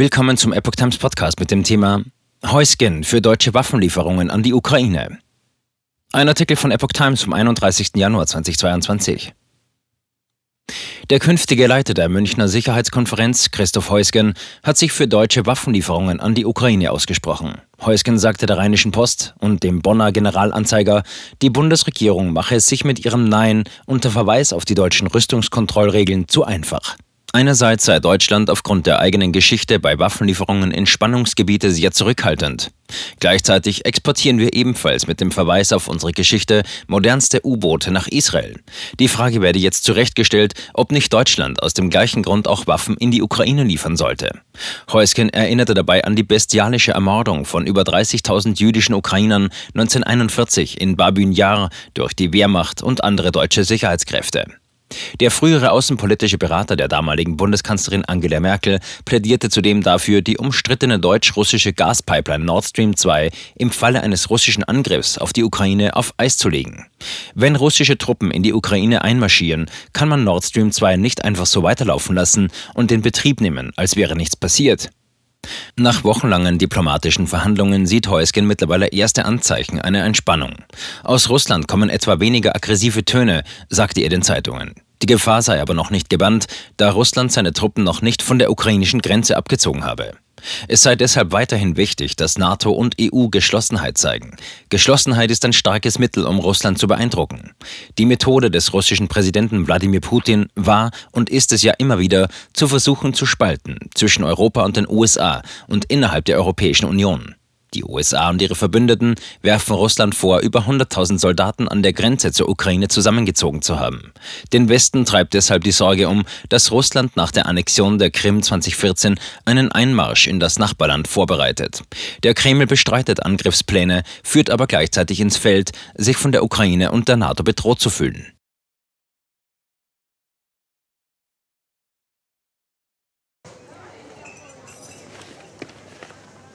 Willkommen zum Epoch Times Podcast mit dem Thema Heusgen für deutsche Waffenlieferungen an die Ukraine. Ein Artikel von Epoch Times vom 31. Januar 2022. Der künftige Leiter der Münchner Sicherheitskonferenz, Christoph Heusgen, hat sich für deutsche Waffenlieferungen an die Ukraine ausgesprochen. Heusgen sagte der Rheinischen Post und dem Bonner Generalanzeiger, die Bundesregierung mache es sich mit ihrem Nein unter Verweis auf die deutschen Rüstungskontrollregeln zu einfach. Einerseits sei Deutschland aufgrund der eigenen Geschichte bei Waffenlieferungen in Spannungsgebiete sehr zurückhaltend. Gleichzeitig exportieren wir ebenfalls mit dem Verweis auf unsere Geschichte modernste U-Boote nach Israel. Die Frage werde jetzt zurechtgestellt, ob nicht Deutschland aus dem gleichen Grund auch Waffen in die Ukraine liefern sollte. Heusken erinnerte dabei an die bestialische Ermordung von über 30.000 jüdischen Ukrainern 1941 in Babyn Yar durch die Wehrmacht und andere deutsche Sicherheitskräfte. Der frühere außenpolitische Berater der damaligen Bundeskanzlerin Angela Merkel plädierte zudem dafür, die umstrittene deutsch-russische Gaspipeline Nord Stream 2 im Falle eines russischen Angriffs auf die Ukraine auf Eis zu legen. Wenn russische Truppen in die Ukraine einmarschieren, kann man Nord Stream 2 nicht einfach so weiterlaufen lassen und den Betrieb nehmen, als wäre nichts passiert. Nach wochenlangen diplomatischen Verhandlungen sieht Heusgen mittlerweile erste Anzeichen einer Entspannung. Aus Russland kommen etwa weniger aggressive Töne, sagte er den Zeitungen. Die Gefahr sei aber noch nicht gebannt, da Russland seine Truppen noch nicht von der ukrainischen Grenze abgezogen habe. Es sei deshalb weiterhin wichtig, dass NATO und EU Geschlossenheit zeigen. Geschlossenheit ist ein starkes Mittel, um Russland zu beeindrucken. Die Methode des russischen Präsidenten Wladimir Putin war und ist es ja immer wieder, zu versuchen zu spalten zwischen Europa und den USA und innerhalb der Europäischen Union. Die USA und ihre Verbündeten werfen Russland vor, über 100.000 Soldaten an der Grenze zur Ukraine zusammengezogen zu haben. Den Westen treibt deshalb die Sorge um, dass Russland nach der Annexion der Krim 2014 einen Einmarsch in das Nachbarland vorbereitet. Der Kreml bestreitet Angriffspläne, führt aber gleichzeitig ins Feld, sich von der Ukraine und der NATO bedroht zu fühlen.